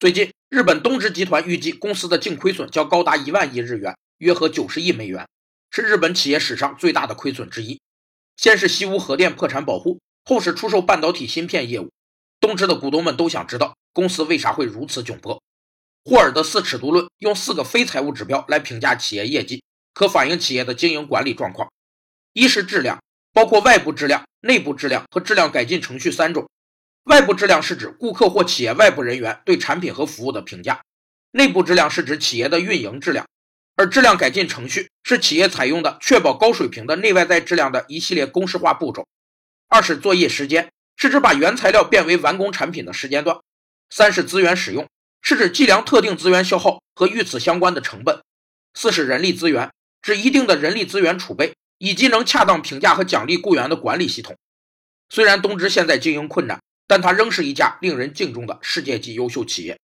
最近，日本东芝集团预计公司的净亏损将高达一万亿日元，约合九十亿美元，是日本企业史上最大的亏损之一。先是西屋核电破产保护，后是出售半导体芯片业务。东芝的股东们都想知道公司为啥会如此窘迫。霍尔的四尺度论用四个非财务指标来评价企业业绩，可反映企业的经营管理状况。一是质量，包括外部质量、内部质量和质量改进程序三种。外部质量是指顾客或企业外部人员对产品和服务的评价，内部质量是指企业的运营质量，而质量改进程序是企业采用的确保高水平的内外在质量的一系列公式化步骤。二是作业时间。是指把原材料变为完工产品的时间段。三是资源使用，是指计量特定资源消耗和与此相关的成本。四是人力资源，指一定的人力资源储备以及能恰当评价和奖励雇员的管理系统。虽然东芝现在经营困难，但它仍是一家令人敬重的世界级优秀企业。